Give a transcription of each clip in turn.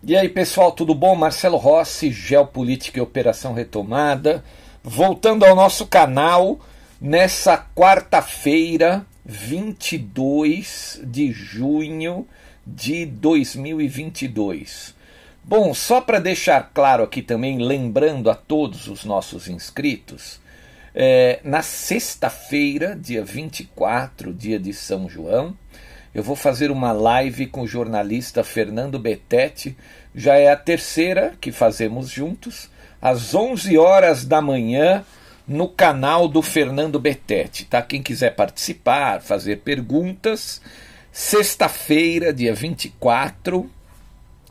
E aí, pessoal, tudo bom? Marcelo Rossi, Geopolítica e Operação Retomada. Voltando ao nosso canal, nessa quarta-feira, 22 de junho de 2022. Bom, só para deixar claro aqui também, lembrando a todos os nossos inscritos, é, na sexta-feira, dia 24, dia de São João, eu vou fazer uma live com o jornalista Fernando Betete. Já é a terceira que fazemos juntos, às 11 horas da manhã, no canal do Fernando Betete. Tá? Quem quiser participar, fazer perguntas, sexta-feira, dia 24,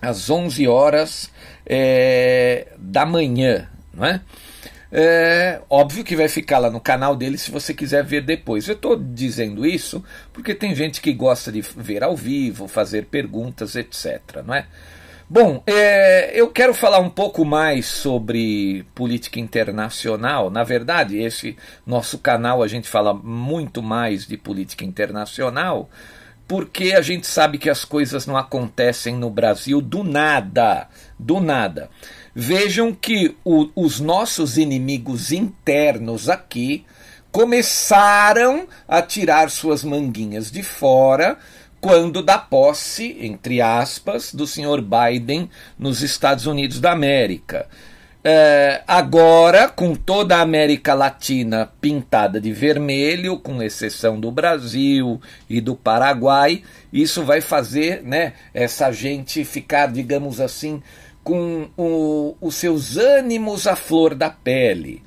às 11 horas é, da manhã, não é? É, óbvio que vai ficar lá no canal dele se você quiser ver depois. Eu estou dizendo isso porque tem gente que gosta de ver ao vivo, fazer perguntas, etc. Não é? Bom, é, eu quero falar um pouco mais sobre política internacional. Na verdade, esse nosso canal a gente fala muito mais de política internacional porque a gente sabe que as coisas não acontecem no Brasil do nada. Do nada. Vejam que o, os nossos inimigos internos aqui começaram a tirar suas manguinhas de fora quando da posse, entre aspas, do senhor Biden nos Estados Unidos da América. É, agora, com toda a América Latina pintada de vermelho, com exceção do Brasil e do Paraguai, isso vai fazer né, essa gente ficar, digamos assim, com o, os seus ânimos à flor da pele.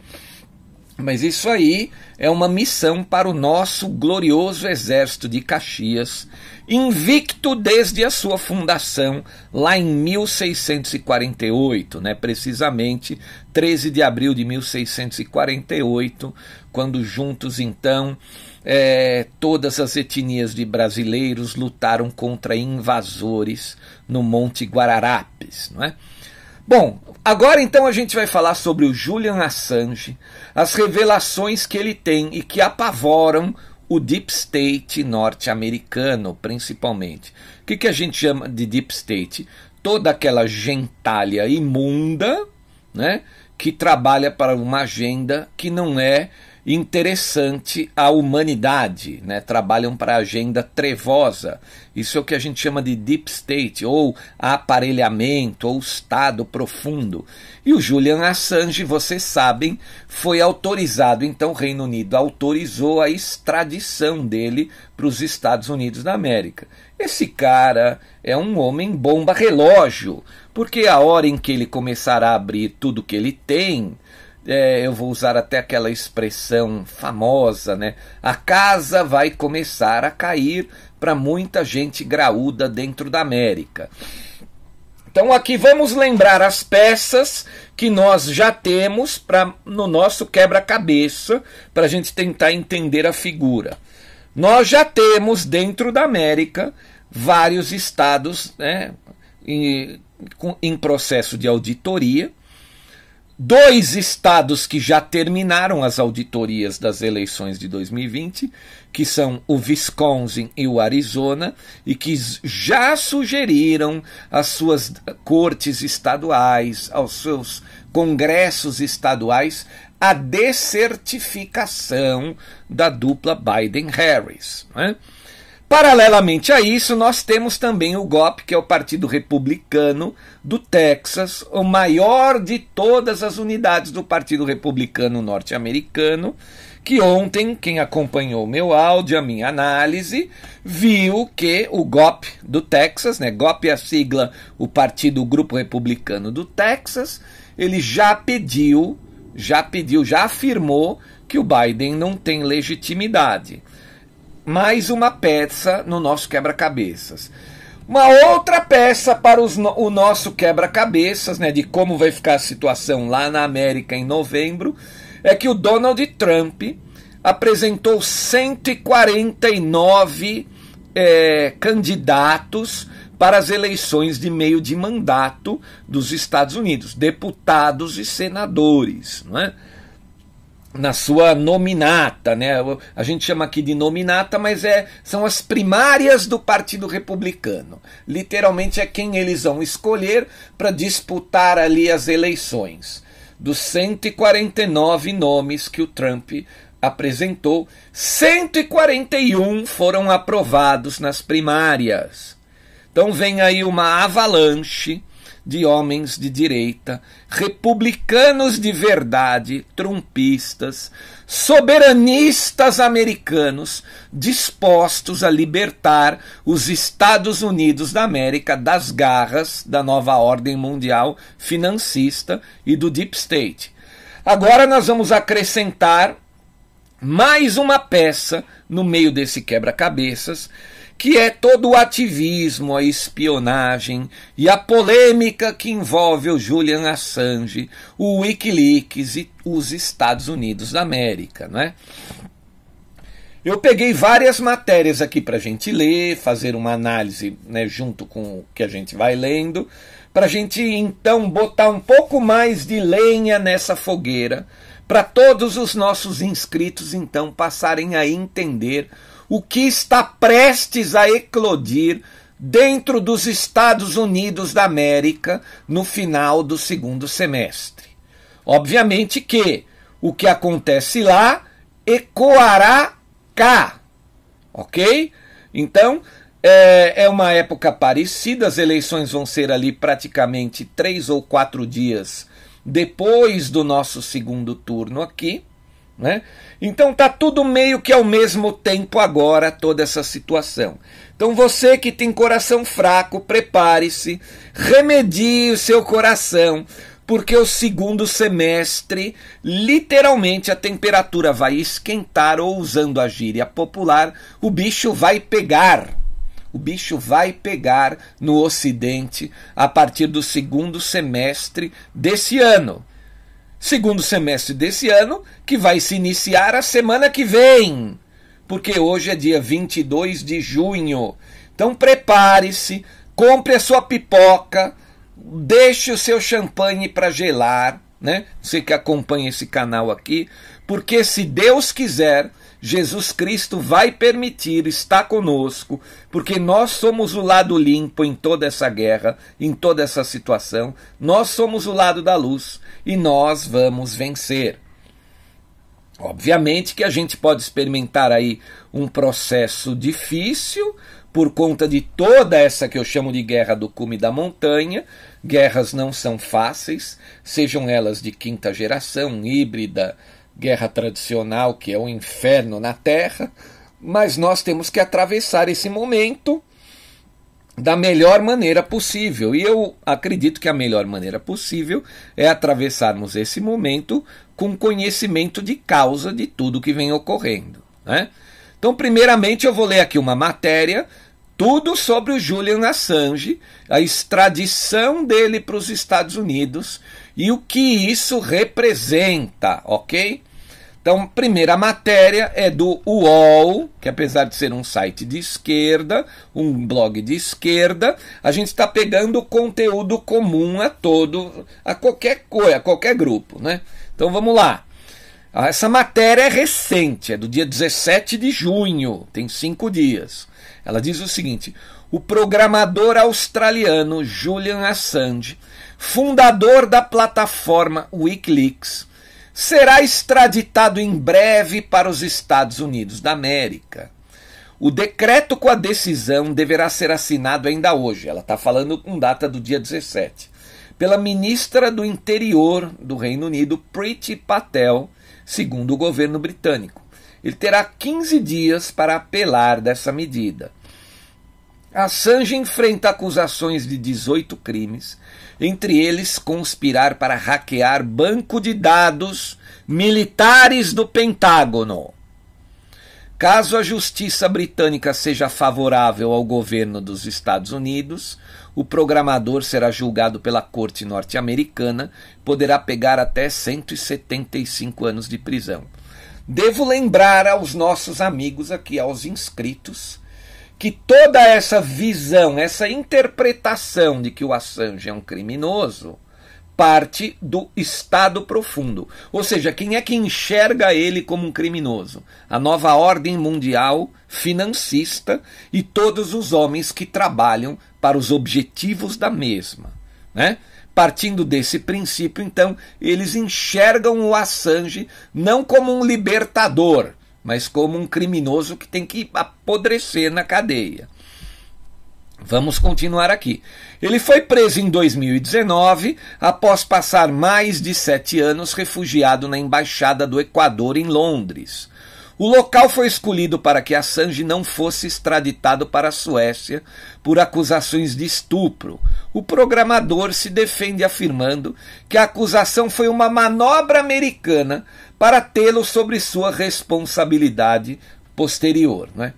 Mas isso aí é uma missão para o nosso glorioso exército de Caxias, invicto desde a sua fundação lá em 1648, né, precisamente 13 de abril de 1648, quando juntos então é, todas as etnias de brasileiros lutaram contra invasores no Monte Guararapes, não é? Bom, agora então a gente vai falar sobre o Julian Assange, as revelações que ele tem e que apavoram o Deep State norte-americano, principalmente. O que, que a gente chama de Deep State? Toda aquela gentalha imunda, né, que trabalha para uma agenda que não é interessante à humanidade, né? trabalham para a agenda trevosa. Isso é o que a gente chama de deep state, ou aparelhamento, ou estado profundo. E o Julian Assange, vocês sabem, foi autorizado, então o Reino Unido autorizou a extradição dele para os Estados Unidos da América. Esse cara é um homem bomba relógio, porque a hora em que ele começará a abrir tudo que ele tem, é, eu vou usar até aquela expressão famosa, né? A casa vai começar a cair para muita gente graúda dentro da América. Então aqui vamos lembrar as peças que nós já temos para no nosso quebra-cabeça para a gente tentar entender a figura. Nós já temos dentro da América vários estados né, em, em processo de auditoria dois estados que já terminaram as auditorias das eleições de 2020, que são o Wisconsin e o Arizona, e que já sugeriram às suas cortes estaduais, aos seus congressos estaduais, a descertificação da dupla Biden-Harris. Né? Paralelamente a isso, nós temos também o GOP, que é o Partido Republicano do Texas, o maior de todas as unidades do Partido Republicano norte-americano, que ontem, quem acompanhou meu áudio, a minha análise, viu que o GOP do Texas, né, GOP é a sigla, o Partido Grupo Republicano do Texas, ele já pediu, já pediu, já afirmou que o Biden não tem legitimidade mais uma peça no nosso quebra-cabeças. Uma outra peça para os, o nosso quebra-cabeças, né, de como vai ficar a situação lá na América em novembro, é que o Donald Trump apresentou 149 é, candidatos para as eleições de meio de mandato dos Estados Unidos, deputados e senadores. Não é? Na sua nominata, né? A gente chama aqui de nominata, mas é são as primárias do Partido Republicano. Literalmente é quem eles vão escolher para disputar ali as eleições. Dos 149 nomes que o Trump apresentou, 141 foram aprovados nas primárias. Então vem aí uma avalanche de homens de direita, republicanos de verdade, trumpistas, soberanistas americanos dispostos a libertar os Estados Unidos da América das garras da nova ordem mundial financista e do Deep State. Agora nós vamos acrescentar mais uma peça no meio desse quebra-cabeças que é todo o ativismo, a espionagem e a polêmica que envolve o Julian Assange, o Wikileaks e os Estados Unidos da América, né? Eu peguei várias matérias aqui para a gente ler, fazer uma análise né, junto com o que a gente vai lendo, para a gente então botar um pouco mais de lenha nessa fogueira, para todos os nossos inscritos então passarem a entender o que está prestes a eclodir dentro dos Estados Unidos da América no final do segundo semestre. Obviamente que o que acontece lá ecoará cá, ok? Então, é, é, uma época parecida, as eleições vão ser ali praticamente três ou quatro dias depois do nosso segundo turno aqui. Né? Então tá tudo meio que ao mesmo tempo agora toda essa situação. Então você que tem coração fraco, prepare-se, remedie o seu coração, porque o segundo semestre, literalmente a temperatura vai esquentar ou usando a gíria popular, o bicho vai pegar. O bicho vai pegar no ocidente a partir do segundo semestre desse ano segundo semestre desse ano, que vai se iniciar a semana que vem, porque hoje é dia 22 de junho. Então prepare-se, compre a sua pipoca, deixe o seu champanhe para gelar, né? Você que acompanha esse canal aqui, porque se Deus quiser, Jesus Cristo vai permitir, está conosco, porque nós somos o lado limpo em toda essa guerra, em toda essa situação, nós somos o lado da luz e nós vamos vencer. Obviamente que a gente pode experimentar aí um processo difícil por conta de toda essa que eu chamo de guerra do cume da montanha. Guerras não são fáceis, sejam elas de quinta geração, híbrida, guerra tradicional, que é o um inferno na Terra, mas nós temos que atravessar esse momento da melhor maneira possível. E eu acredito que a melhor maneira possível é atravessarmos esse momento com conhecimento de causa de tudo que vem ocorrendo. Né? Então, primeiramente, eu vou ler aqui uma matéria, tudo sobre o Julian Assange, a extradição dele para os Estados Unidos e o que isso representa, ok? Então, primeira matéria é do UOL, que apesar de ser um site de esquerda, um blog de esquerda, a gente está pegando conteúdo comum a todo, a qualquer coisa, a qualquer grupo, né? Então vamos lá. Ah, essa matéria é recente, é do dia 17 de junho, tem cinco dias. Ela diz o seguinte: o programador australiano Julian Assange, fundador da plataforma Wikileaks, será extraditado em breve para os Estados Unidos da América. O decreto com a decisão deverá ser assinado ainda hoje. Ela está falando com data do dia 17. Pela ministra do Interior do Reino Unido, Priti Patel, segundo o governo britânico. Ele terá 15 dias para apelar dessa medida. Assange enfrenta acusações de 18 crimes, entre eles conspirar para hackear banco de dados militares do Pentágono. Caso a justiça britânica seja favorável ao governo dos Estados Unidos, o programador será julgado pela corte norte-americana, poderá pegar até 175 anos de prisão. Devo lembrar aos nossos amigos aqui, aos inscritos, que toda essa visão, essa interpretação de que o Assange é um criminoso, parte do Estado profundo. Ou seja, quem é que enxerga ele como um criminoso? A nova ordem mundial financista e todos os homens que trabalham para os objetivos da mesma. Né? Partindo desse princípio, então, eles enxergam o Assange não como um libertador, mas como um criminoso que tem que apodrecer na cadeia. Vamos continuar aqui. Ele foi preso em 2019 após passar mais de sete anos refugiado na Embaixada do Equador em Londres. O local foi escolhido para que Assange não fosse extraditado para a Suécia por acusações de estupro. O programador se defende afirmando que a acusação foi uma manobra americana para tê-lo sobre sua responsabilidade posterior. Né?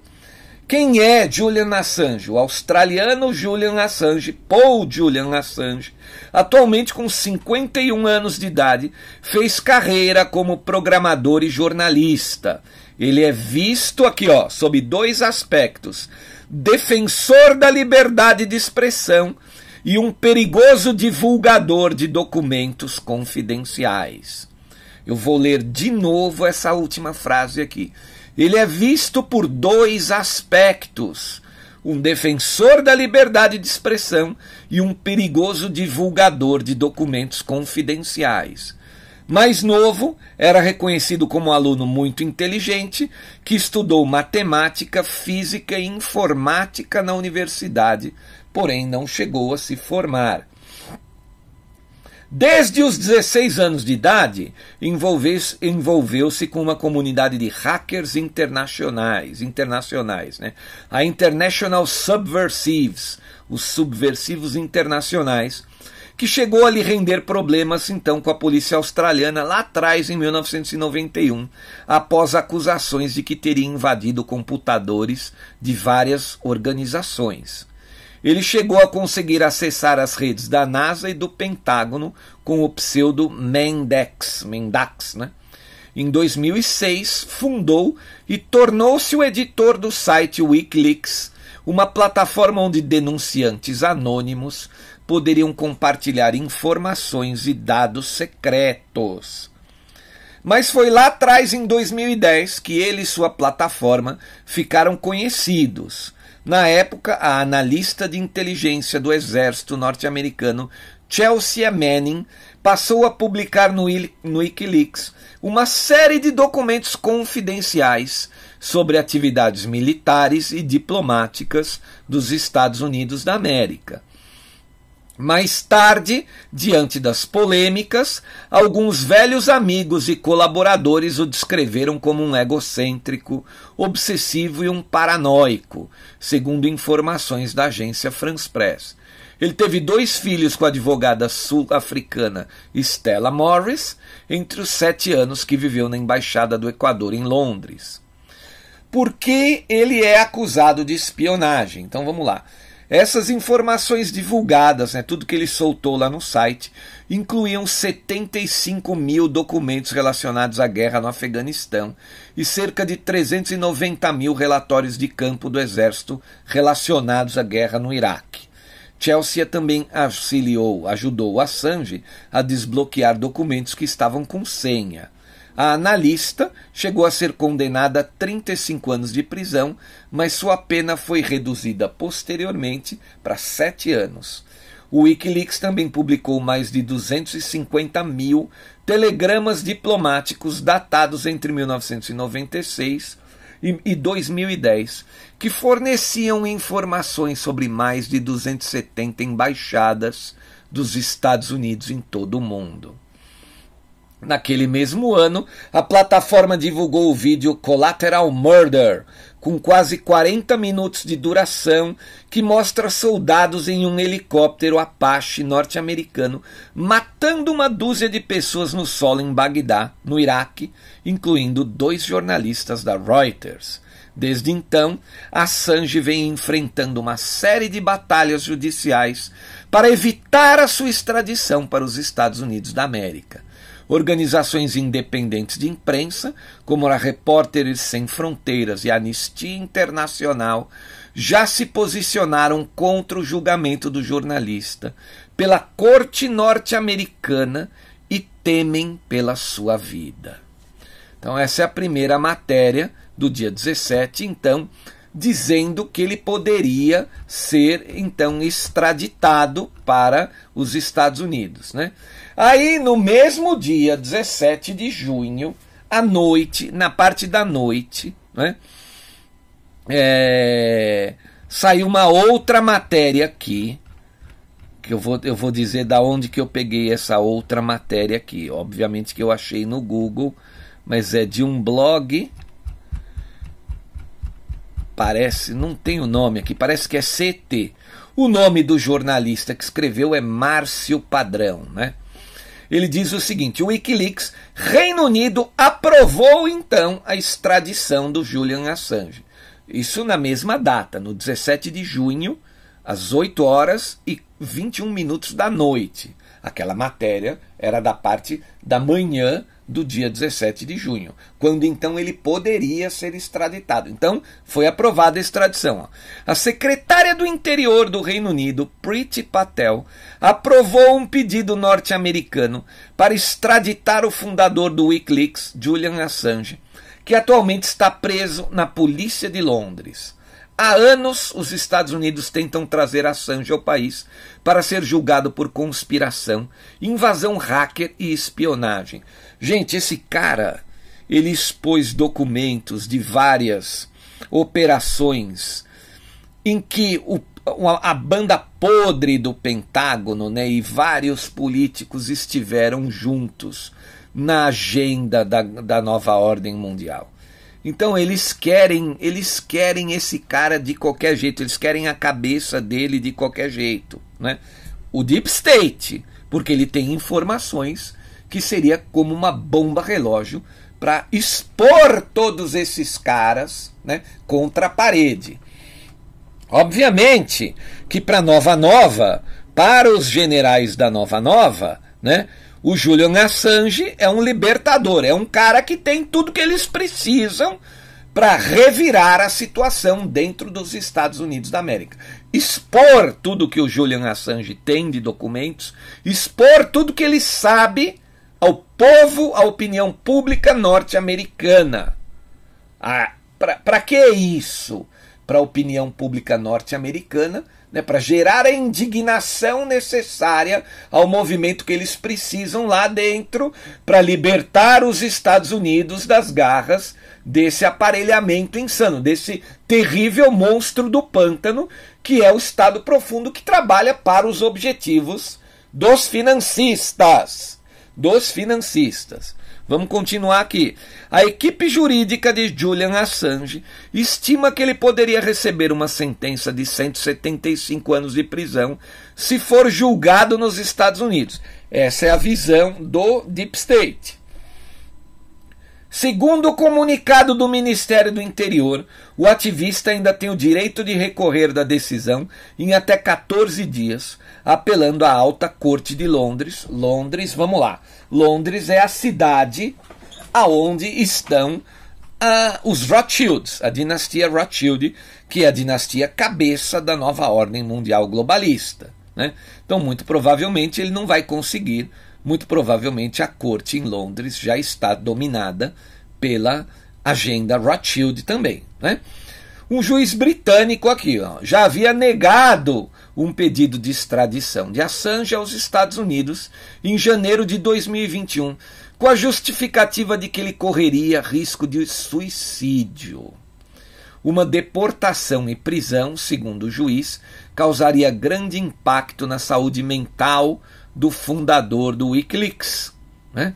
Quem é Julian Assange? O australiano Julian Assange, Paul Julian Assange, atualmente com 51 anos de idade, fez carreira como programador e jornalista. Ele é visto aqui, ó, sob dois aspectos: defensor da liberdade de expressão e um perigoso divulgador de documentos confidenciais. Eu vou ler de novo essa última frase aqui. Ele é visto por dois aspectos: um defensor da liberdade de expressão e um perigoso divulgador de documentos confidenciais. Mais novo, era reconhecido como um aluno muito inteligente que estudou matemática, física e informática na universidade, porém não chegou a se formar. Desde os 16 anos de idade, envolveu-se com uma comunidade de hackers internacionais, internacionais, né? a International Subversives, os subversivos internacionais, que chegou a lhe render problemas então com a polícia australiana lá atrás em 1991, após acusações de que teria invadido computadores de várias organizações. Ele chegou a conseguir acessar as redes da NASA e do Pentágono com o pseudo Mendex, Mendax, né? Em 2006, fundou e tornou-se o editor do site Wikileaks, uma plataforma onde denunciantes anônimos poderiam compartilhar informações e dados secretos. Mas foi lá atrás, em 2010, que ele e sua plataforma ficaram conhecidos na época, a analista de inteligência do exército norte-americano Chelsea Manning passou a publicar no, no Wikileaks uma série de documentos confidenciais sobre atividades militares e diplomáticas dos Estados Unidos da América. Mais tarde, diante das polêmicas, alguns velhos amigos e colaboradores o descreveram como um egocêntrico, obsessivo e um paranoico, segundo informações da agência France Press. Ele teve dois filhos com a advogada sul-africana Stella Morris, entre os sete anos que viveu na Embaixada do Equador em Londres. Por que ele é acusado de espionagem? Então vamos lá. Essas informações divulgadas, né, tudo que ele soltou lá no site, incluíam 75 mil documentos relacionados à guerra no Afeganistão e cerca de 390 mil relatórios de campo do exército relacionados à guerra no Iraque. Chelsea também auxiliou, ajudou Assange a desbloquear documentos que estavam com senha. A analista chegou a ser condenada a 35 anos de prisão, mas sua pena foi reduzida posteriormente para sete anos. O Wikileaks também publicou mais de 250 mil telegramas diplomáticos datados entre 1996 e 2010, que forneciam informações sobre mais de 270 embaixadas dos Estados Unidos em todo o mundo. Naquele mesmo ano, a plataforma divulgou o vídeo Collateral Murder, com quase 40 minutos de duração, que mostra soldados em um helicóptero Apache norte-americano matando uma dúzia de pessoas no solo em Bagdá, no Iraque, incluindo dois jornalistas da Reuters. Desde então, Assange vem enfrentando uma série de batalhas judiciais para evitar a sua extradição para os Estados Unidos da América. Organizações independentes de imprensa, como a Repórteres Sem Fronteiras e a Anistia Internacional, já se posicionaram contra o julgamento do jornalista pela corte norte-americana e temem pela sua vida. Então, essa é a primeira matéria do dia 17, então, dizendo que ele poderia ser então extraditado para os Estados Unidos, né? Aí, no mesmo dia, 17 de junho, à noite, na parte da noite, né, é, saiu uma outra matéria aqui, que eu vou, eu vou dizer da onde que eu peguei essa outra matéria aqui. Obviamente que eu achei no Google, mas é de um blog. Parece, não tem o nome aqui, parece que é CT. O nome do jornalista que escreveu é Márcio Padrão, né? Ele diz o seguinte: o Wikileaks, Reino Unido aprovou então a extradição do Julian Assange. Isso na mesma data, no 17 de junho, às 8 horas e 21 minutos da noite. Aquela matéria era da parte da manhã do dia 17 de junho, quando então ele poderia ser extraditado. Então, foi aprovada a extradição. A secretária do Interior do Reino Unido, Priti Patel, aprovou um pedido norte-americano para extraditar o fundador do Wikileaks, Julian Assange, que atualmente está preso na polícia de Londres. Há anos, os Estados Unidos tentam trazer Assange ao país para ser julgado por conspiração, invasão hacker e espionagem. Gente, esse cara, ele expôs documentos de várias operações em que o, a banda podre do Pentágono né, e vários políticos estiveram juntos na agenda da, da nova ordem mundial. Então eles querem, eles querem esse cara de qualquer jeito, eles querem a cabeça dele de qualquer jeito, né? O Deep State, porque ele tem informações que seria como uma bomba relógio para expor todos esses caras, né, contra a parede. Obviamente que para Nova Nova, para os generais da Nova Nova, né, o Julian Assange é um libertador, é um cara que tem tudo que eles precisam para revirar a situação dentro dos Estados Unidos da América. Expor tudo que o Julian Assange tem de documentos, expor tudo que ele sabe ao povo, à opinião pública norte-americana. Ah, para que isso? Para a opinião pública norte-americana né, para gerar a indignação necessária ao movimento que eles precisam lá dentro para libertar os Estados Unidos das garras desse aparelhamento insano, desse terrível monstro do pântano que é o Estado profundo que trabalha para os objetivos dos financistas, dos financistas. Vamos continuar aqui. A equipe jurídica de Julian Assange estima que ele poderia receber uma sentença de 175 anos de prisão se for julgado nos Estados Unidos. Essa é a visão do Deep State. Segundo o comunicado do Ministério do Interior, o ativista ainda tem o direito de recorrer da decisão em até 14 dias, apelando à Alta Corte de Londres. Londres, vamos lá. Londres é a cidade aonde estão uh, os Rothschilds, a dinastia Rothschild, que é a dinastia cabeça da nova ordem mundial globalista. Né? Então, muito provavelmente, ele não vai conseguir muito provavelmente a corte em Londres já está dominada pela agenda Rothschild também. Né? Um juiz britânico aqui ó, já havia negado um pedido de extradição de Assange aos Estados Unidos em janeiro de 2021, com a justificativa de que ele correria risco de suicídio. Uma deportação e prisão, segundo o juiz, causaria grande impacto na saúde mental do fundador do Wikileaks. Né?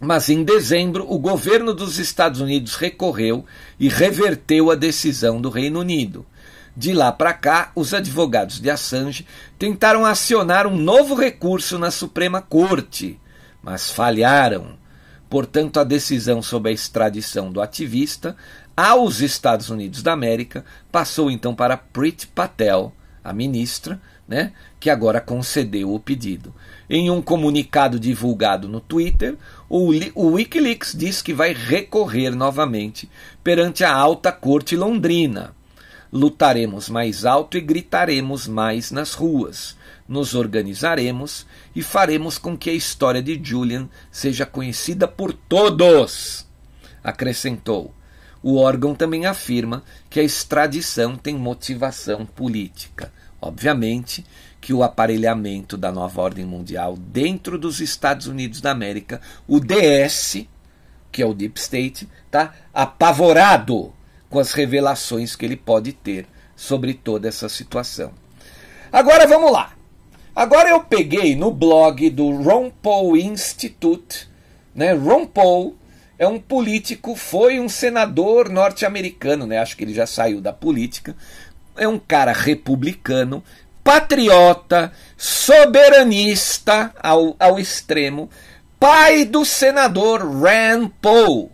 Mas em dezembro, o governo dos Estados Unidos recorreu e reverteu a decisão do Reino Unido. De lá para cá, os advogados de Assange tentaram acionar um novo recurso na Suprema Corte, mas falharam. Portanto, a decisão sobre a extradição do ativista aos Estados Unidos da América passou então para Prit Patel, a ministra, né, que agora concedeu o pedido. Em um comunicado divulgado no Twitter, o, o Wikileaks diz que vai recorrer novamente perante a alta corte londrina. Lutaremos mais alto e gritaremos mais nas ruas. Nos organizaremos e faremos com que a história de Julian seja conhecida por todos. Acrescentou. O órgão também afirma que a extradição tem motivação política. Obviamente que o aparelhamento da nova ordem mundial dentro dos Estados Unidos da América, o DS, que é o Deep State, está apavorado com as revelações que ele pode ter sobre toda essa situação. Agora vamos lá. Agora eu peguei no blog do Ron Paul Institute, né? Ron Paul é um político, foi um senador norte-americano, né? Acho que ele já saiu da política, é um cara republicano, patriota, soberanista ao, ao extremo, pai do senador Rand Paul.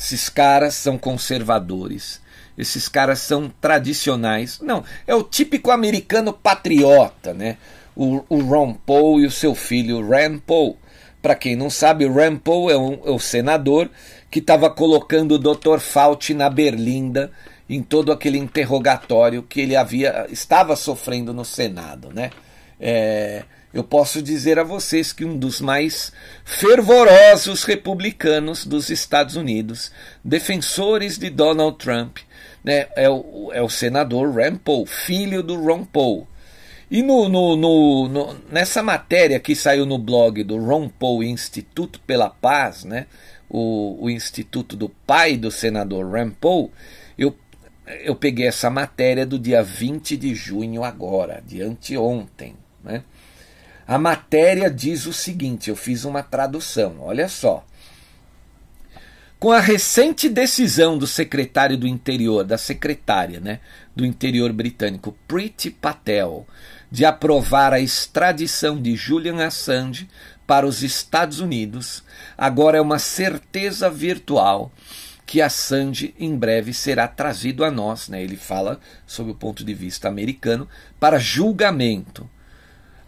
Esses caras são conservadores. Esses caras são tradicionais. Não, é o típico americano patriota, né? O, o Ron Paul e o seu filho Rand Paul. Para quem não sabe, o Rand Paul é, um, é o senador que estava colocando o Dr. Fauci na berlinda em todo aquele interrogatório que ele havia estava sofrendo no Senado, né? É, eu posso dizer a vocês que um dos mais fervorosos republicanos dos Estados Unidos, defensores de Donald Trump, né, é, o, é o senador Rand Paul, filho do Ron Paul. E no, no, no, no, nessa matéria que saiu no blog do Ron Paul Instituto pela Paz, né, o, o instituto do pai do senador Rand Paul, eu eu peguei essa matéria do dia 20 de junho agora, de anteontem. Né? A matéria diz o seguinte: eu fiz uma tradução, olha só. Com a recente decisão do secretário do Interior, da secretária né, do Interior britânico, Priti Patel, de aprovar a extradição de Julian Assange para os Estados Unidos, agora é uma certeza virtual que Assange em breve será trazido a nós, né? ele fala sob o ponto de vista americano, para julgamento.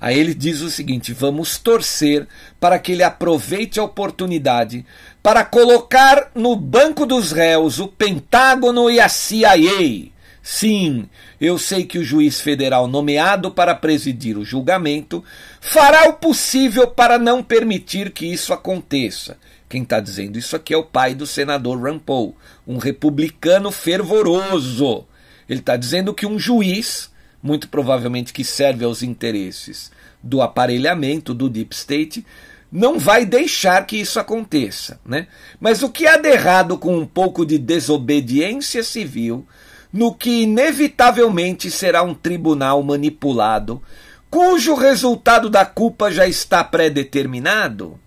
Aí ele diz o seguinte: vamos torcer para que ele aproveite a oportunidade para colocar no banco dos réus o Pentágono e a CIA. Sim, eu sei que o juiz federal nomeado para presidir o julgamento fará o possível para não permitir que isso aconteça. Quem está dizendo isso aqui é o pai do senador Rand Paul, um republicano fervoroso. Ele está dizendo que um juiz, muito provavelmente que serve aos interesses do aparelhamento do Deep State, não vai deixar que isso aconteça. Né? Mas o que há de errado com um pouco de desobediência civil, no que inevitavelmente será um tribunal manipulado, cujo resultado da culpa já está pré-determinado?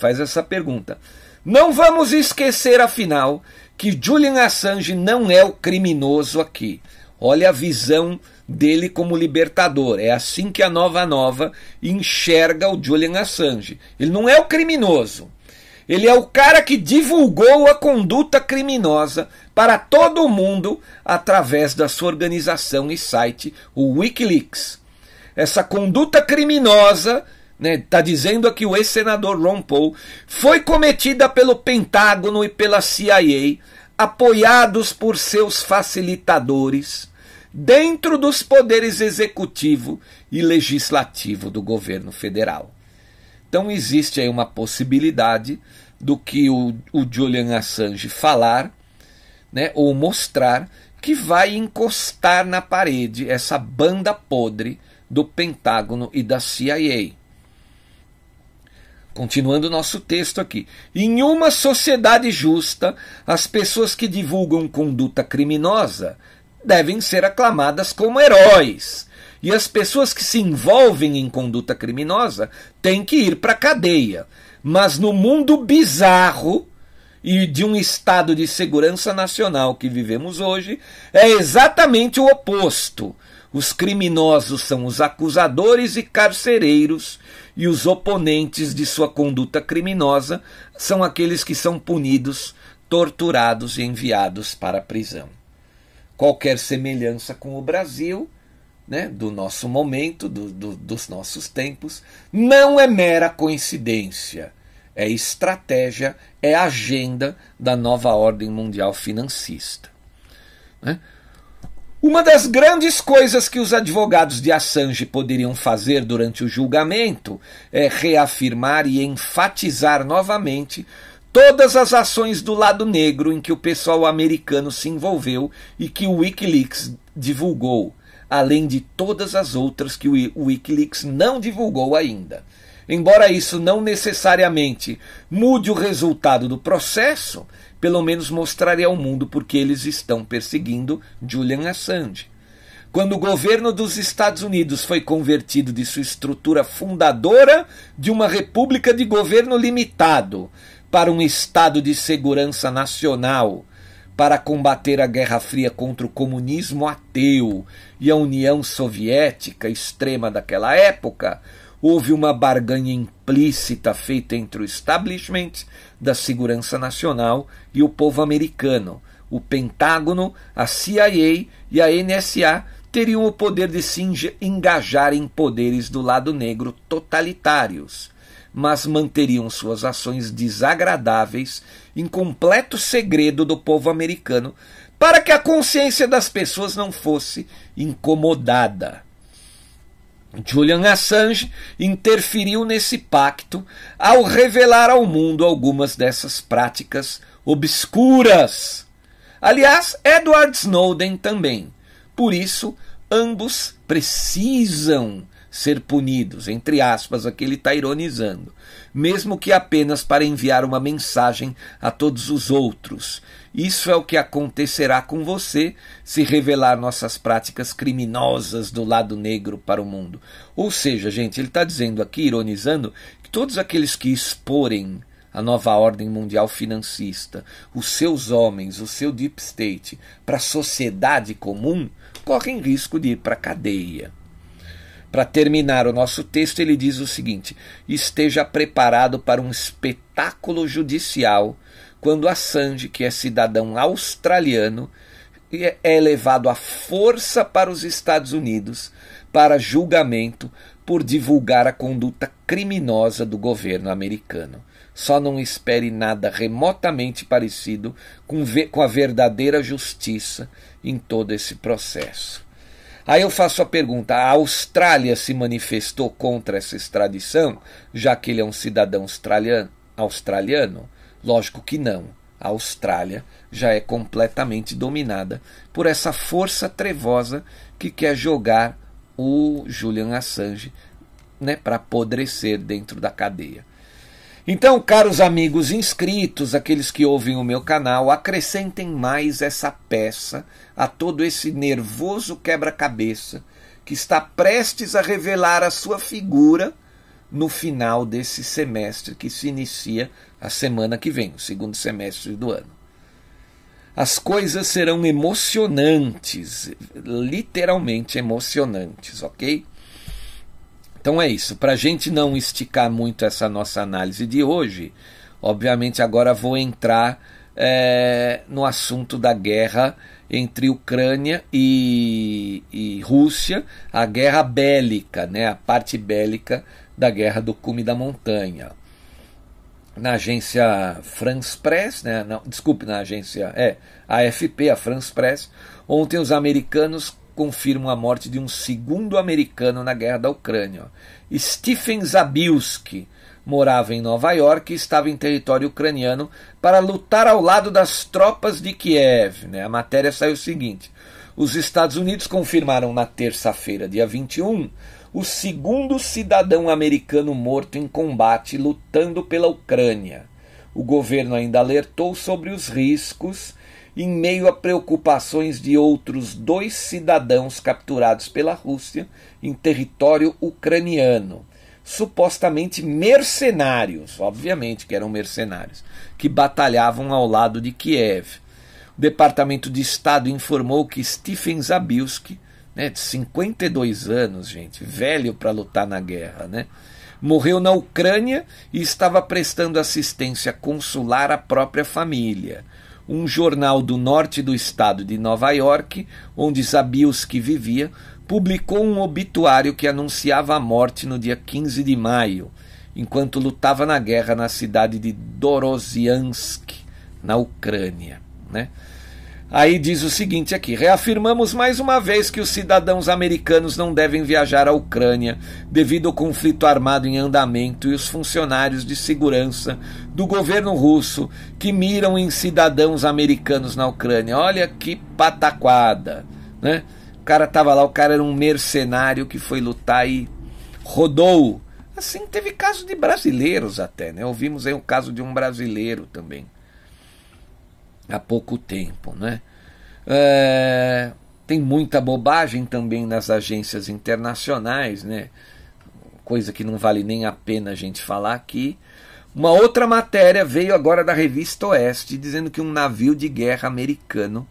faz essa pergunta. Não vamos esquecer, afinal, que Julian Assange não é o criminoso aqui. Olha a visão dele como libertador. É assim que a Nova Nova enxerga o Julian Assange. Ele não é o criminoso. Ele é o cara que divulgou a conduta criminosa para todo mundo através da sua organização e site, o Wikileaks. Essa conduta criminosa está né, tá dizendo aqui o ex-senador Ron Paul, foi cometida pelo Pentágono e pela CIA, apoiados por seus facilitadores, dentro dos poderes executivo e legislativo do governo federal. Então existe aí uma possibilidade do que o, o Julian Assange falar, né, ou mostrar, que vai encostar na parede essa banda podre do Pentágono e da CIA. Continuando o nosso texto aqui. Em uma sociedade justa, as pessoas que divulgam conduta criminosa devem ser aclamadas como heróis. E as pessoas que se envolvem em conduta criminosa têm que ir para a cadeia. Mas no mundo bizarro e de um estado de segurança nacional que vivemos hoje, é exatamente o oposto. Os criminosos são os acusadores e carcereiros, e os oponentes de sua conduta criminosa são aqueles que são punidos, torturados e enviados para a prisão. Qualquer semelhança com o Brasil, né, do nosso momento, do, do, dos nossos tempos, não é mera coincidência. É estratégia, é agenda da nova ordem mundial financista. Né? Uma das grandes coisas que os advogados de Assange poderiam fazer durante o julgamento é reafirmar e enfatizar novamente todas as ações do lado negro em que o pessoal americano se envolveu e que o Wikileaks divulgou, além de todas as outras que o Wikileaks não divulgou ainda. Embora isso não necessariamente mude o resultado do processo, pelo menos mostraria ao mundo porque eles estão perseguindo Julian Assange. Quando o governo dos Estados Unidos foi convertido de sua estrutura fundadora de uma república de governo limitado para um estado de segurança nacional, para combater a Guerra Fria contra o comunismo ateu e a União Soviética extrema daquela época, houve uma barganha implícita feita entre o establishment da segurança nacional e o povo americano. O Pentágono, a CIA e a NSA teriam o poder de se engajar em poderes do lado negro totalitários, mas manteriam suas ações desagradáveis em completo segredo do povo americano, para que a consciência das pessoas não fosse incomodada. Julian Assange interferiu nesse pacto ao revelar ao mundo algumas dessas práticas obscuras. Aliás, Edward Snowden também. Por isso, ambos precisam ser punidos, entre aspas, aqui ele está ironizando, mesmo que apenas para enviar uma mensagem a todos os outros. Isso é o que acontecerá com você se revelar nossas práticas criminosas do lado negro para o mundo. Ou seja, gente, ele está dizendo aqui, ironizando, que todos aqueles que exporem a nova ordem mundial financista, os seus homens, o seu deep state, para a sociedade comum, correm risco de ir para a cadeia. Para terminar o nosso texto, ele diz o seguinte: esteja preparado para um espetáculo judicial quando Assange, que é cidadão australiano, é levado à força para os Estados Unidos para julgamento por divulgar a conduta criminosa do governo americano. Só não espere nada remotamente parecido com, com a verdadeira justiça em todo esse processo. Aí eu faço a pergunta: a Austrália se manifestou contra essa extradição, já que ele é um cidadão australiano? australiano? Lógico que não. A Austrália já é completamente dominada por essa força trevosa que quer jogar o Julian Assange né, para apodrecer dentro da cadeia. Então, caros amigos inscritos, aqueles que ouvem o meu canal, acrescentem mais essa peça a todo esse nervoso quebra-cabeça que está prestes a revelar a sua figura no final desse semestre que se inicia a semana que vem, o segundo semestre do ano. As coisas serão emocionantes, literalmente emocionantes, ok? Então é isso. Para a gente não esticar muito essa nossa análise de hoje, obviamente agora vou entrar é, no assunto da guerra entre Ucrânia e, e, Rússia, a guerra bélica, né, a parte bélica da guerra do cume da montanha. Na agência France Press, né, não, desculpe, na agência é, AFP, a France Press, ontem os americanos confirmam a morte de um segundo americano na guerra da Ucrânia. Stephen Zabilski, morava em Nova York e estava em território ucraniano para lutar ao lado das tropas de Kiev. Né? A matéria saiu o seguinte: os Estados Unidos confirmaram na terça-feira, dia 21, o segundo cidadão americano morto em combate lutando pela Ucrânia. O governo ainda alertou sobre os riscos em meio a preocupações de outros dois cidadãos capturados pela Rússia em território ucraniano supostamente mercenários, obviamente que eram mercenários, que batalhavam ao lado de Kiev. O Departamento de Estado informou que Stephen Zabilski, né, de 52 anos, gente, velho para lutar na guerra, né, morreu na Ucrânia e estava prestando assistência consular à própria família. Um jornal do norte do estado de Nova York, onde Zabilski vivia, publicou um obituário que anunciava a morte no dia 15 de maio, enquanto lutava na guerra na cidade de Dorosiansk, na Ucrânia. Né? Aí diz o seguinte aqui: reafirmamos mais uma vez que os cidadãos americanos não devem viajar à Ucrânia devido ao conflito armado em andamento e os funcionários de segurança do governo russo que miram em cidadãos americanos na Ucrânia. Olha que pataquada, né? O cara tava lá, o cara era um mercenário que foi lutar e rodou. Assim, teve caso de brasileiros até, né? Ouvimos aí o caso de um brasileiro também. Há pouco tempo, né? É, tem muita bobagem também nas agências internacionais, né? Coisa que não vale nem a pena a gente falar aqui. Uma outra matéria veio agora da revista Oeste, dizendo que um navio de guerra americano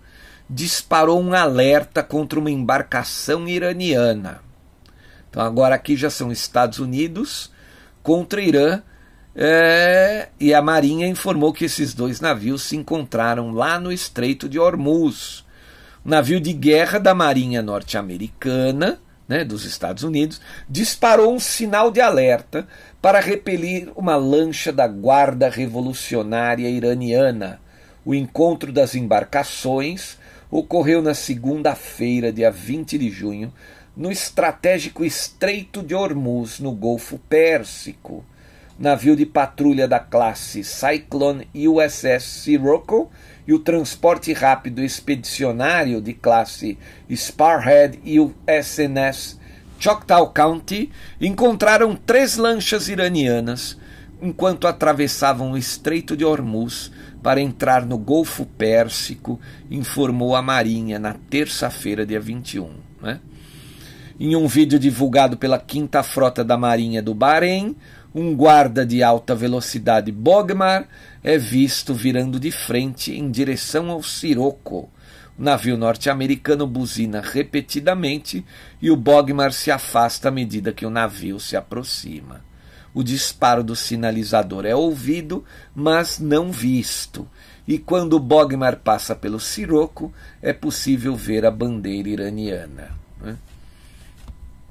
disparou um alerta contra uma embarcação iraniana. Então agora aqui já são Estados Unidos contra Irã é, e a Marinha informou que esses dois navios se encontraram lá no Estreito de Hormuz. O navio de guerra da Marinha norte-americana, né, dos Estados Unidos, disparou um sinal de alerta para repelir uma lancha da Guarda Revolucionária Iraniana. O encontro das embarcações ocorreu na segunda-feira, dia 20 de junho, no estratégico Estreito de Hormuz, no Golfo Pérsico. Navio de patrulha da classe Cyclone USS Sirocco e o transporte rápido expedicionário de classe Sparhead USNS Choctaw County encontraram três lanchas iranianas enquanto atravessavam o Estreito de Hormuz para entrar no Golfo Pérsico, informou a Marinha na terça-feira, dia 21. Né? Em um vídeo divulgado pela Quinta Frota da Marinha do Bahrein, um guarda de alta velocidade Bogmar é visto virando de frente em direção ao Sirocco. O navio norte-americano buzina repetidamente e o Bogmar se afasta à medida que o navio se aproxima. O disparo do sinalizador é ouvido, mas não visto. E quando Bogmar passa pelo Siroco, é possível ver a bandeira iraniana. Né?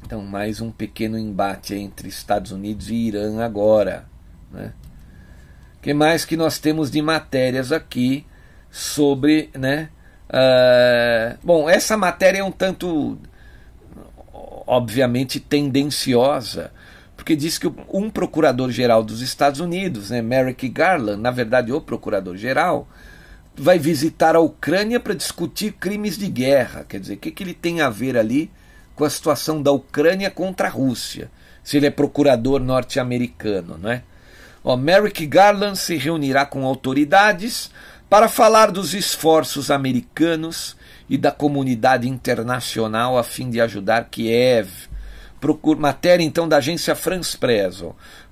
Então, mais um pequeno embate entre Estados Unidos e Irã agora. Né? que mais que nós temos de matérias aqui sobre, né? Uh, bom, essa matéria é um tanto, obviamente, tendenciosa, porque diz que um procurador-geral dos Estados Unidos, né, Merrick Garland, na verdade o procurador-geral, vai visitar a Ucrânia para discutir crimes de guerra. Quer dizer, o que, que ele tem a ver ali com a situação da Ucrânia contra a Rússia, se ele é procurador norte-americano, não é? Merrick Garland se reunirá com autoridades para falar dos esforços americanos e da comunidade internacional a fim de ajudar Kiev Procur, matéria então da agência France Press.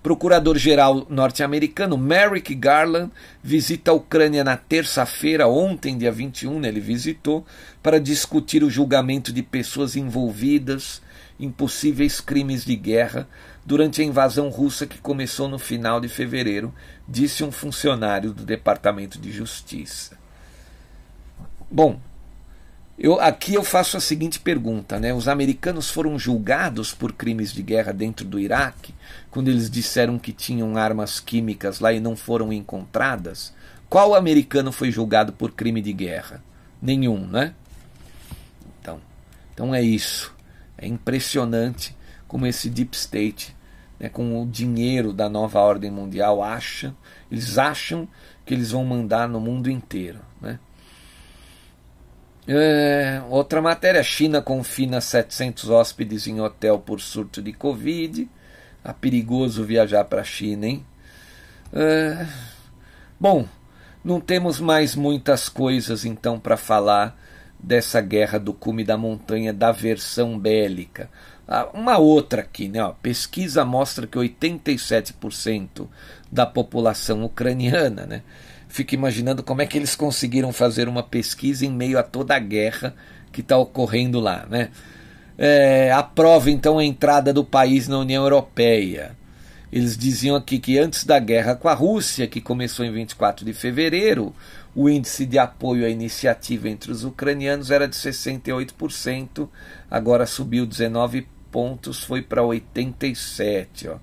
Procurador-geral norte-americano Merrick Garland visita a Ucrânia na terça-feira, ontem, dia 21, né, ele visitou, para discutir o julgamento de pessoas envolvidas em possíveis crimes de guerra durante a invasão russa que começou no final de fevereiro, disse um funcionário do Departamento de Justiça. Bom, eu, aqui eu faço a seguinte pergunta: né? os americanos foram julgados por crimes de guerra dentro do Iraque, quando eles disseram que tinham armas químicas lá e não foram encontradas? Qual americano foi julgado por crime de guerra? Nenhum, né? Então, então é isso. É impressionante como esse deep state, né, com o dinheiro da nova ordem mundial, acha, eles acham que eles vão mandar no mundo inteiro, né? É, outra matéria: China confina 700 hóspedes em hotel por surto de Covid. Tá perigoso viajar para a China, hein? É, bom, não temos mais muitas coisas então para falar dessa guerra do cume da montanha da versão bélica. Ah, uma outra aqui, né? Ó, pesquisa mostra que 87% da população ucraniana, né? Fico imaginando como é que eles conseguiram fazer uma pesquisa em meio a toda a guerra que está ocorrendo lá. Né? É, aprova então a entrada do país na União Europeia. Eles diziam aqui que antes da guerra com a Rússia, que começou em 24 de fevereiro, o índice de apoio à iniciativa entre os ucranianos era de 68%, agora subiu 19 pontos, foi para 87%. Ó.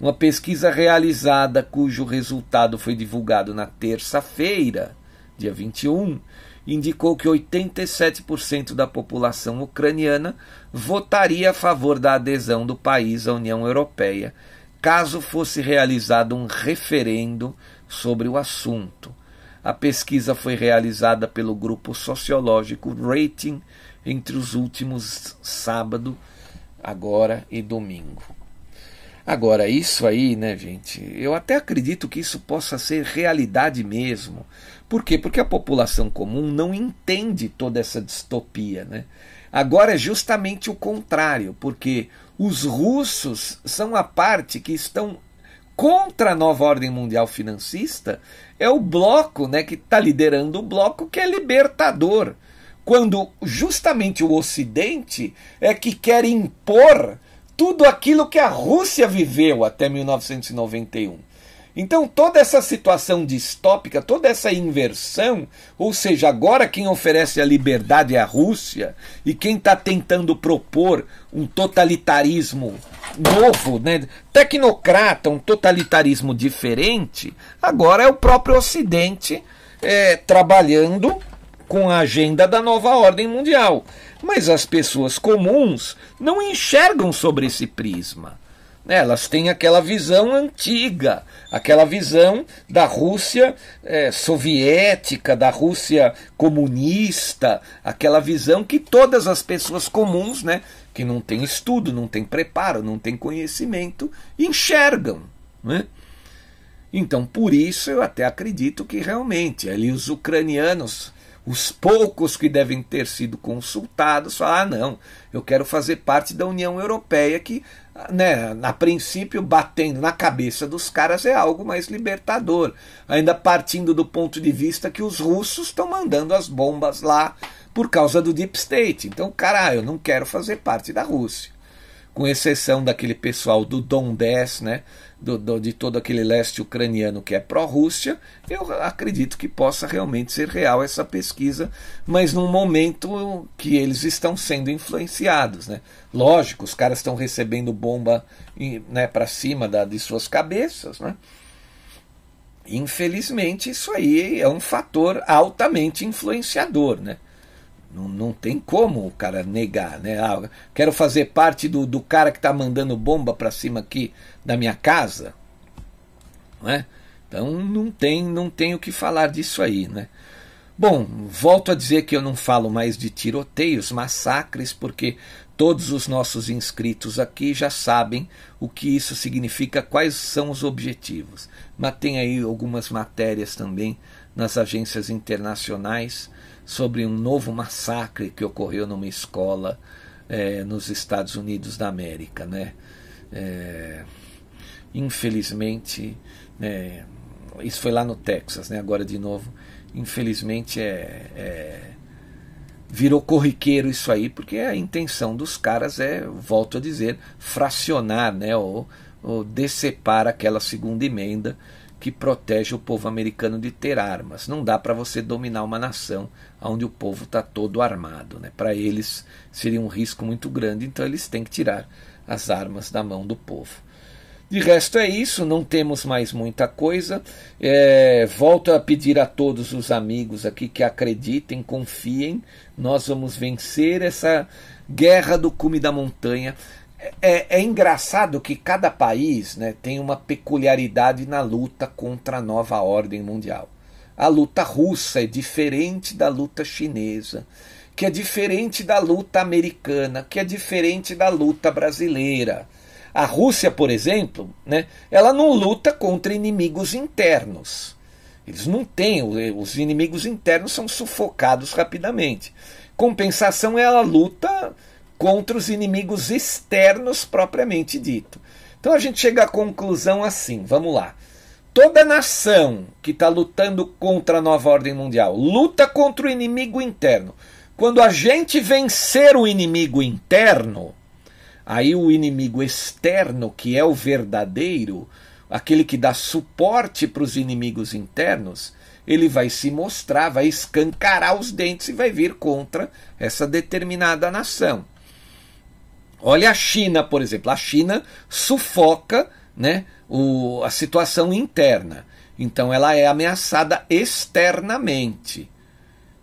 Uma pesquisa realizada, cujo resultado foi divulgado na terça-feira, dia 21, indicou que 87% da população ucraniana votaria a favor da adesão do país à União Europeia, caso fosse realizado um referendo sobre o assunto. A pesquisa foi realizada pelo grupo sociológico Rating entre os últimos sábado, agora e domingo. Agora, isso aí, né, gente, eu até acredito que isso possa ser realidade mesmo. Por quê? Porque a população comum não entende toda essa distopia, né? Agora é justamente o contrário, porque os russos são a parte que estão contra a nova ordem mundial financista, é o bloco né, que está liderando o bloco que é libertador. Quando justamente o Ocidente é que quer impor tudo aquilo que a Rússia viveu até 1991. Então, toda essa situação distópica, toda essa inversão, ou seja, agora quem oferece a liberdade é a Rússia, e quem está tentando propor um totalitarismo novo, né, tecnocrata, um totalitarismo diferente, agora é o próprio Ocidente é, trabalhando com a agenda da nova ordem mundial. Mas as pessoas comuns não enxergam sobre esse prisma. Elas têm aquela visão antiga, aquela visão da Rússia é, soviética, da Rússia comunista, aquela visão que todas as pessoas comuns, né, que não têm estudo, não têm preparo, não têm conhecimento, enxergam. Né? Então, por isso eu até acredito que realmente ali os ucranianos os poucos que devem ter sido consultados falam: ah, não, eu quero fazer parte da União Europeia, que, né, a princípio, batendo na cabeça dos caras é algo mais libertador. Ainda partindo do ponto de vista que os russos estão mandando as bombas lá por causa do Deep State. Então, cara, eu não quero fazer parte da Rússia. Com exceção daquele pessoal do Donbass, né? do, do, de todo aquele leste ucraniano que é pró-Rússia, eu acredito que possa realmente ser real essa pesquisa, mas num momento que eles estão sendo influenciados. Né? Lógico, os caras estão recebendo bomba né, para cima da, de suas cabeças. Né? Infelizmente, isso aí é um fator altamente influenciador. Né? Não, não tem como o cara negar, né? Ah, quero fazer parte do, do cara que está mandando bomba para cima aqui da minha casa, não é? Então não tem, não tem o que falar disso aí, né? Bom, volto a dizer que eu não falo mais de tiroteios, massacres, porque todos os nossos inscritos aqui já sabem o que isso significa, quais são os objetivos. Mas tem aí algumas matérias também nas agências internacionais sobre um novo massacre que ocorreu numa escola é, nos Estados Unidos da América. Né? É, infelizmente, é, isso foi lá no Texas, né? agora de novo, infelizmente é, é virou corriqueiro isso aí, porque a intenção dos caras é, volto a dizer, fracionar, né, ou, ou decepar aquela segunda emenda que protege o povo americano de ter armas. Não dá para você dominar uma nação onde o povo está todo armado. Né? Para eles seria um risco muito grande, então eles têm que tirar as armas da mão do povo. De resto é isso, não temos mais muita coisa. É, volto a pedir a todos os amigos aqui que acreditem, confiem. Nós vamos vencer essa guerra do cume da montanha. É, é, engraçado que cada país né, tem uma peculiaridade na luta contra a nova ordem mundial. A luta russa é diferente da luta chinesa, que é diferente da luta americana, que é diferente da luta brasileira. A Rússia, por exemplo, né, ela não luta contra inimigos internos. Eles não têm, os inimigos internos são sufocados rapidamente. Compensação, ela luta contra os inimigos externos propriamente dito. Então a gente chega à conclusão assim, vamos lá. Toda nação que está lutando contra a nova ordem mundial luta contra o inimigo interno. Quando a gente vencer o inimigo interno, aí o inimigo externo, que é o verdadeiro, aquele que dá suporte para os inimigos internos, ele vai se mostrar, vai escancarar os dentes e vai vir contra essa determinada nação. Olha a China, por exemplo. A China sufoca né, o, a situação interna. Então ela é ameaçada externamente.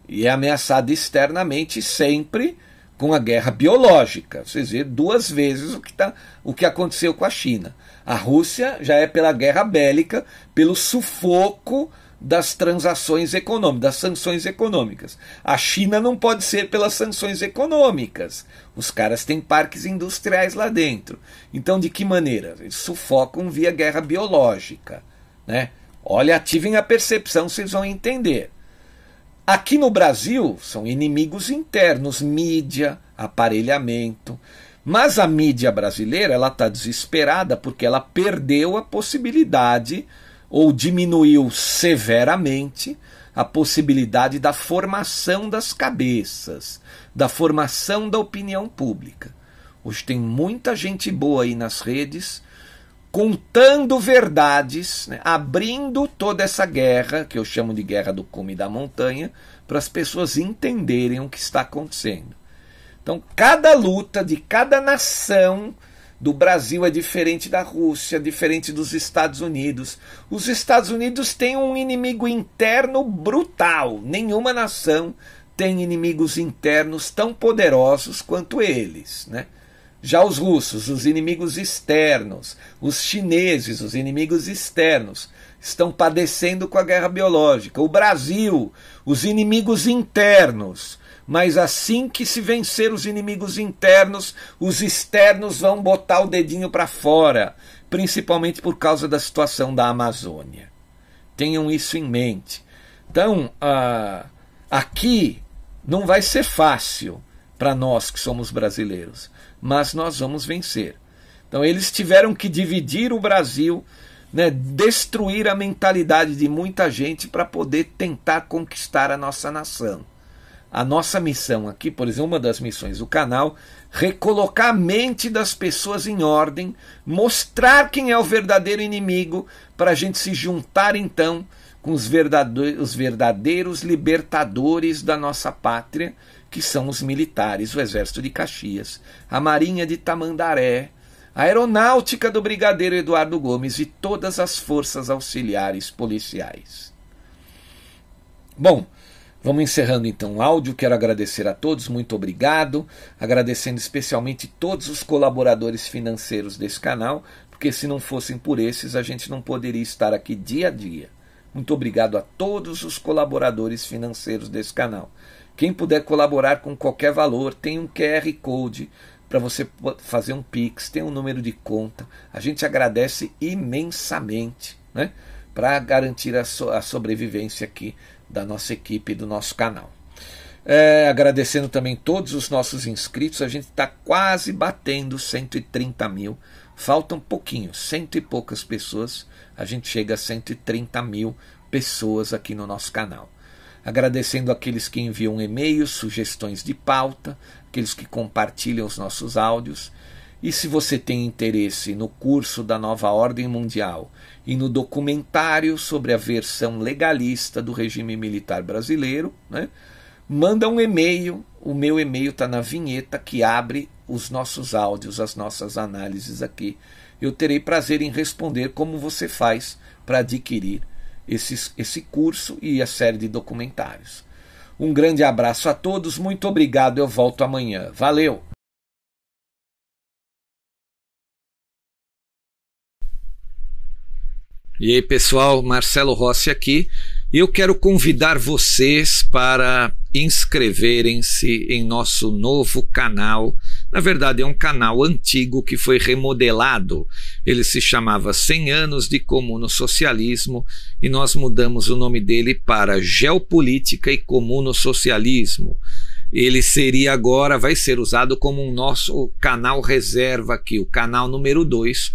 E é ameaçada externamente sempre com a guerra biológica. Vocês viram duas vezes o que, tá, o que aconteceu com a China. A Rússia já é pela guerra bélica, pelo sufoco das transações econômicas, das sanções econômicas. A China não pode ser pelas sanções econômicas. Os caras têm parques industriais lá dentro. Então, de que maneira? Eles sufocam via guerra biológica. Né? Olha, ativem a percepção, vocês vão entender. Aqui no Brasil, são inimigos internos, mídia, aparelhamento. Mas a mídia brasileira ela está desesperada porque ela perdeu a possibilidade ou diminuiu severamente a possibilidade da formação das cabeças, da formação da opinião pública. Hoje tem muita gente boa aí nas redes contando verdades, né, abrindo toda essa guerra, que eu chamo de guerra do cume da montanha, para as pessoas entenderem o que está acontecendo. Então, cada luta de cada nação do Brasil é diferente da Rússia, diferente dos Estados Unidos. Os Estados Unidos têm um inimigo interno brutal. Nenhuma nação tem inimigos internos tão poderosos quanto eles, né? Já os russos, os inimigos externos, os chineses, os inimigos externos, estão padecendo com a guerra biológica. O Brasil, os inimigos internos, mas assim que se vencer os inimigos internos, os externos vão botar o dedinho para fora, principalmente por causa da situação da Amazônia. Tenham isso em mente. Então, uh, aqui não vai ser fácil para nós que somos brasileiros, mas nós vamos vencer. Então, eles tiveram que dividir o Brasil, né, destruir a mentalidade de muita gente para poder tentar conquistar a nossa nação a nossa missão aqui, por exemplo, uma das missões do canal, recolocar a mente das pessoas em ordem, mostrar quem é o verdadeiro inimigo, para a gente se juntar então com os verdadeiros, os verdadeiros libertadores da nossa pátria, que são os militares, o Exército de Caxias, a Marinha de Tamandaré, a Aeronáutica do Brigadeiro Eduardo Gomes e todas as forças auxiliares policiais. Bom, Vamos encerrando então o áudio. Quero agradecer a todos, muito obrigado. Agradecendo especialmente todos os colaboradores financeiros desse canal, porque se não fossem por esses, a gente não poderia estar aqui dia a dia. Muito obrigado a todos os colaboradores financeiros desse canal. Quem puder colaborar com qualquer valor, tem um QR Code para você fazer um Pix, tem um número de conta. A gente agradece imensamente né, para garantir a, so a sobrevivência aqui da nossa equipe do nosso canal. É, agradecendo também todos os nossos inscritos, a gente está quase batendo 130 mil. Faltam um pouquinho, cento e poucas pessoas. A gente chega a 130 mil pessoas aqui no nosso canal. agradecendo aqueles que enviam e-mails, sugestões de pauta, aqueles que compartilham os nossos áudios. E se você tem interesse no curso da Nova Ordem Mundial e no documentário sobre a versão legalista do regime militar brasileiro, né, manda um e-mail. O meu e-mail está na vinheta que abre os nossos áudios, as nossas análises aqui. Eu terei prazer em responder como você faz para adquirir esse, esse curso e a série de documentários. Um grande abraço a todos, muito obrigado. Eu volto amanhã. Valeu! E aí, pessoal, Marcelo Rossi aqui. Eu quero convidar vocês para inscreverem-se em nosso novo canal. Na verdade, é um canal antigo que foi remodelado. Ele se chamava 100 anos de comuno socialismo e nós mudamos o nome dele para Geopolítica e Comuno Socialismo. Ele seria agora, vai ser usado como um nosso canal reserva aqui, o canal número 2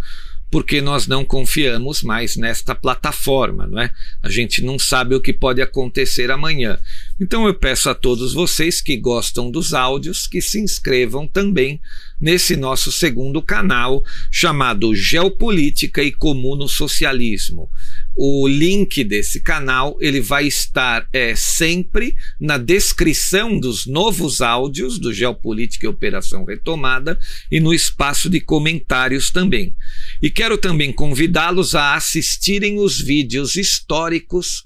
porque nós não confiamos mais nesta plataforma, não é? A gente não sabe o que pode acontecer amanhã. Então eu peço a todos vocês que gostam dos áudios que se inscrevam também nesse nosso segundo canal chamado Geopolítica e Comuno Socialismo. O link desse canal ele vai estar é, sempre na descrição dos novos áudios do Geopolítica e Operação Retomada e no espaço de comentários também. E quero também convidá-los a assistirem os vídeos históricos